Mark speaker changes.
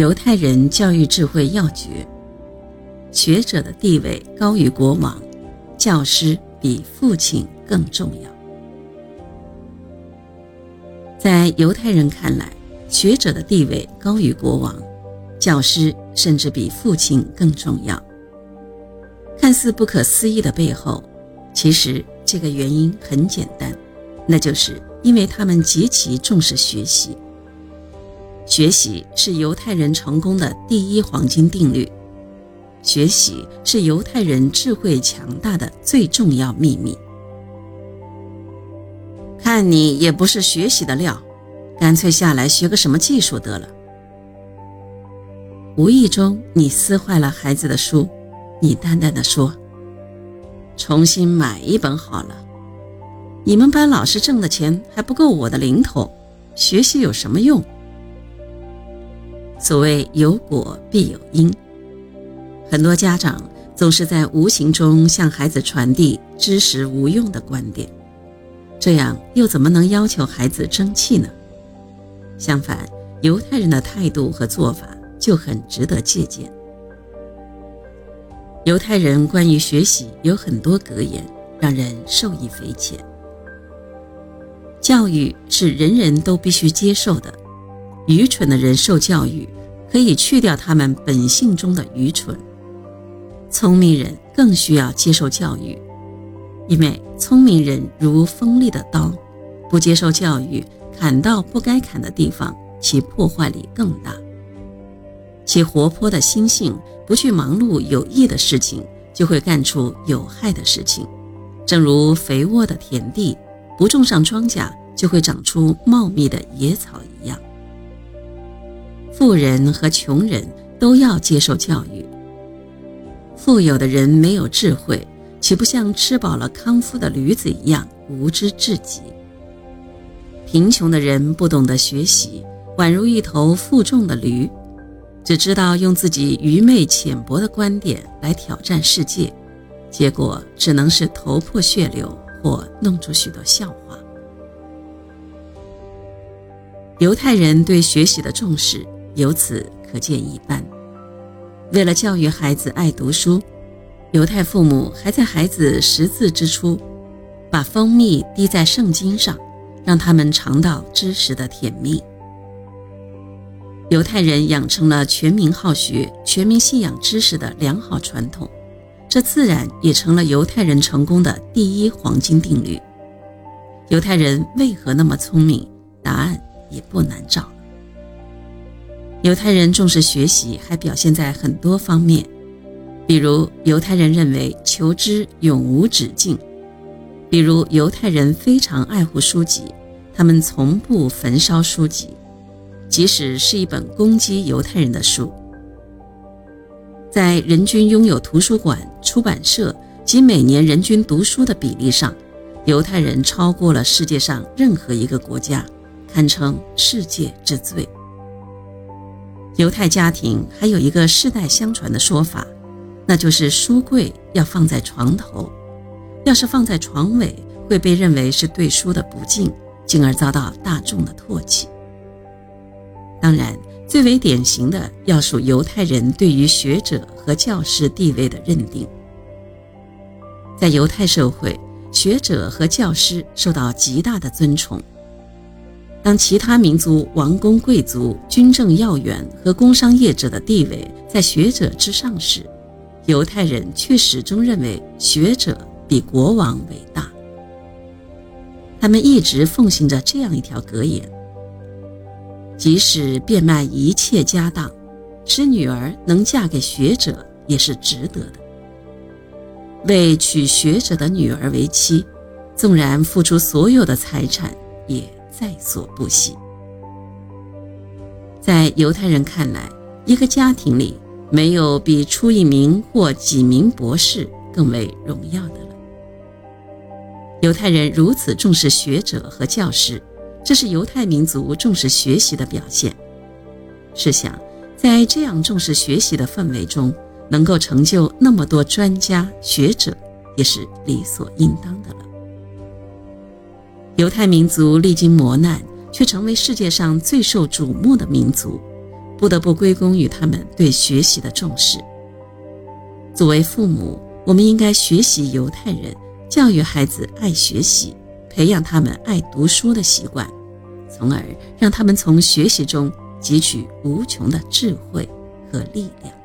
Speaker 1: 犹太人教育智慧要诀：学者的地位高于国王，教师比父亲更重要。在犹太人看来，学者的地位高于国王，教师甚至比父亲更重要。看似不可思议的背后，其实这个原因很简单，那就是因为他们极其重视学习。学习是犹太人成功的第一黄金定律，学习是犹太人智慧强大的最重要秘密。看你也不是学习的料，干脆下来学个什么技术得了。无意中你撕坏了孩子的书，你淡淡的说：“重新买一本好了。”你们班老师挣的钱还不够我的零头，学习有什么用？所谓有果必有因，很多家长总是在无形中向孩子传递知识无用的观点。这样又怎么能要求孩子争气呢？相反，犹太人的态度和做法就很值得借鉴。犹太人关于学习有很多格言，让人受益匪浅。教育是人人都必须接受的，愚蠢的人受教育，可以去掉他们本性中的愚蠢；聪明人更需要接受教育。因为聪明人如锋利的刀，不接受教育，砍到不该砍的地方，其破坏力更大。其活泼的心性不去忙碌有益的事情，就会干出有害的事情。正如肥沃的田地，不种上庄稼，就会长出茂密的野草一样。富人和穷人都要接受教育。富有的人没有智慧。岂不像吃饱了康复的驴子一样无知至极？贫穷的人不懂得学习，宛如一头负重的驴，只知道用自己愚昧浅薄的观点来挑战世界，结果只能是头破血流或弄出许多笑话。犹太人对学习的重视由此可见一斑。为了教育孩子爱读书。犹太父母还在孩子识字之初，把蜂蜜滴在圣经上，让他们尝到知识的甜蜜。犹太人养成了全民好学、全民信仰知识的良好传统，这自然也成了犹太人成功的第一黄金定律。犹太人为何那么聪明？答案也不难找。犹太人重视学习，还表现在很多方面。比如，犹太人认为求知永无止境；比如，犹太人非常爱护书籍，他们从不焚烧书籍，即使是一本攻击犹太人的书。在人均拥有图书馆、出版社及每年人均读书的比例上，犹太人超过了世界上任何一个国家，堪称世界之最。犹太家庭还有一个世代相传的说法。那就是书柜要放在床头，要是放在床尾，会被认为是对书的不敬，进而遭到大众的唾弃。当然，最为典型的要数犹太人对于学者和教师地位的认定。在犹太社会，学者和教师受到极大的尊崇。当其他民族王公贵族、军政要员和工商业者的地位在学者之上时，犹太人却始终认为学者比国王伟大。他们一直奉行着这样一条格言：即使变卖一切家当，使女儿能嫁给学者，也是值得的。为娶学者的女儿为妻，纵然付出所有的财产，也在所不惜。在犹太人看来，一个家庭里。没有比出一名或几名博士更为荣耀的了。犹太人如此重视学者和教师，这是犹太民族重视学习的表现。试想，在这样重视学习的氛围中，能够成就那么多专家学者，也是理所应当的了。犹太民族历经磨难，却成为世界上最受瞩目的民族。不得不归功于他们对学习的重视。作为父母，我们应该学习犹太人，教育孩子爱学习，培养他们爱读书的习惯，从而让他们从学习中汲取无穷的智慧和力量。